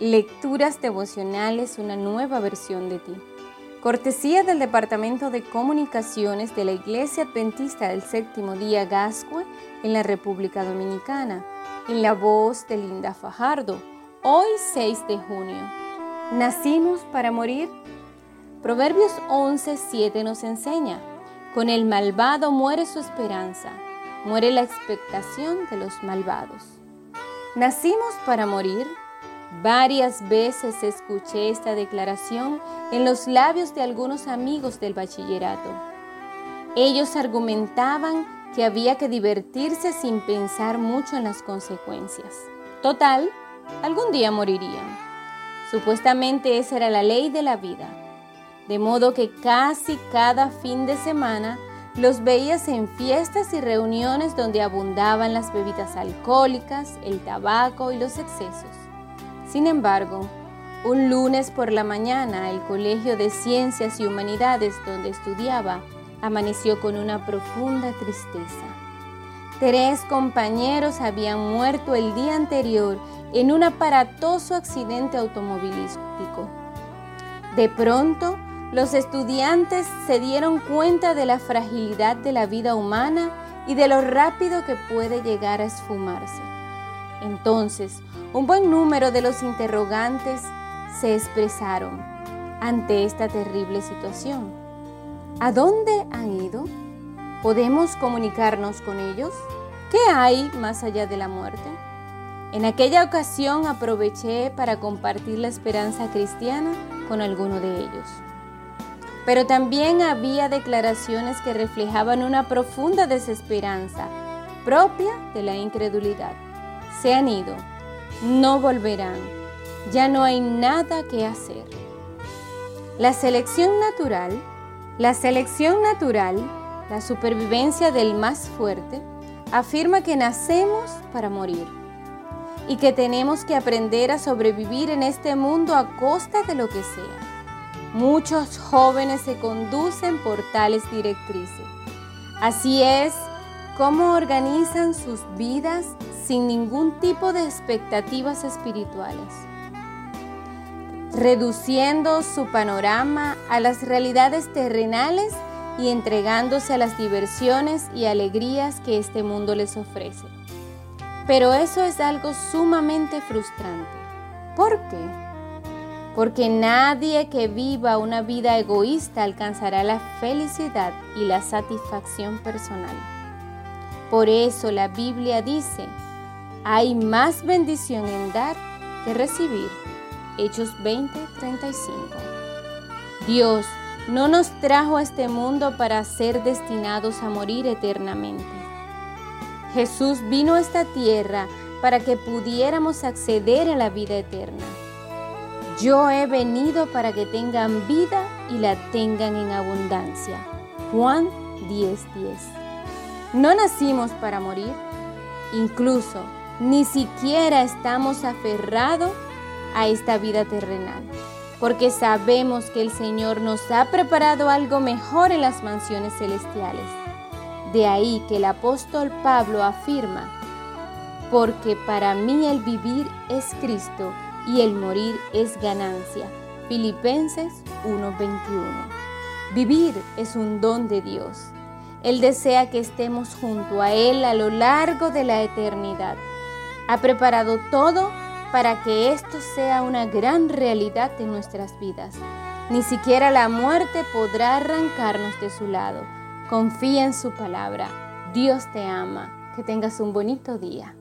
Lecturas devocionales, una nueva versión de ti. Cortesía del Departamento de Comunicaciones de la Iglesia Adventista del Séptimo Día Gascue en la República Dominicana, en la voz de Linda Fajardo, hoy 6 de junio. ¿Nacimos para morir? Proverbios 11:7 nos enseña, con el malvado muere su esperanza, muere la expectación de los malvados. ¿Nacimos para morir? Varias veces escuché esta declaración en los labios de algunos amigos del bachillerato. Ellos argumentaban que había que divertirse sin pensar mucho en las consecuencias. Total, algún día morirían. Supuestamente esa era la ley de la vida. De modo que casi cada fin de semana los veías en fiestas y reuniones donde abundaban las bebidas alcohólicas, el tabaco y los excesos. Sin embargo, un lunes por la mañana el Colegio de Ciencias y Humanidades donde estudiaba amaneció con una profunda tristeza. Tres compañeros habían muerto el día anterior en un aparatoso accidente automovilístico. De pronto, los estudiantes se dieron cuenta de la fragilidad de la vida humana y de lo rápido que puede llegar a esfumarse. Entonces, un buen número de los interrogantes se expresaron ante esta terrible situación. ¿A dónde han ido? ¿Podemos comunicarnos con ellos? ¿Qué hay más allá de la muerte? En aquella ocasión aproveché para compartir la esperanza cristiana con alguno de ellos. Pero también había declaraciones que reflejaban una profunda desesperanza propia de la incredulidad se han ido, no volverán, ya no hay nada que hacer. La selección natural, la selección natural, la supervivencia del más fuerte, afirma que nacemos para morir y que tenemos que aprender a sobrevivir en este mundo a costa de lo que sea. Muchos jóvenes se conducen por tales directrices. Así es como organizan sus vidas sin ningún tipo de expectativas espirituales, reduciendo su panorama a las realidades terrenales y entregándose a las diversiones y alegrías que este mundo les ofrece. Pero eso es algo sumamente frustrante. ¿Por qué? Porque nadie que viva una vida egoísta alcanzará la felicidad y la satisfacción personal. Por eso la Biblia dice, hay más bendición en dar que recibir. Hechos 20:35. Dios no nos trajo a este mundo para ser destinados a morir eternamente. Jesús vino a esta tierra para que pudiéramos acceder a la vida eterna. Yo he venido para que tengan vida y la tengan en abundancia. Juan 10:10. No nacimos para morir, incluso ni siquiera estamos aferrados a esta vida terrenal, porque sabemos que el Señor nos ha preparado algo mejor en las mansiones celestiales. De ahí que el apóstol Pablo afirma, porque para mí el vivir es Cristo y el morir es ganancia. Filipenses 1:21. Vivir es un don de Dios. Él desea que estemos junto a Él a lo largo de la eternidad ha preparado todo para que esto sea una gran realidad en nuestras vidas. Ni siquiera la muerte podrá arrancarnos de su lado. Confía en su palabra. Dios te ama. Que tengas un bonito día.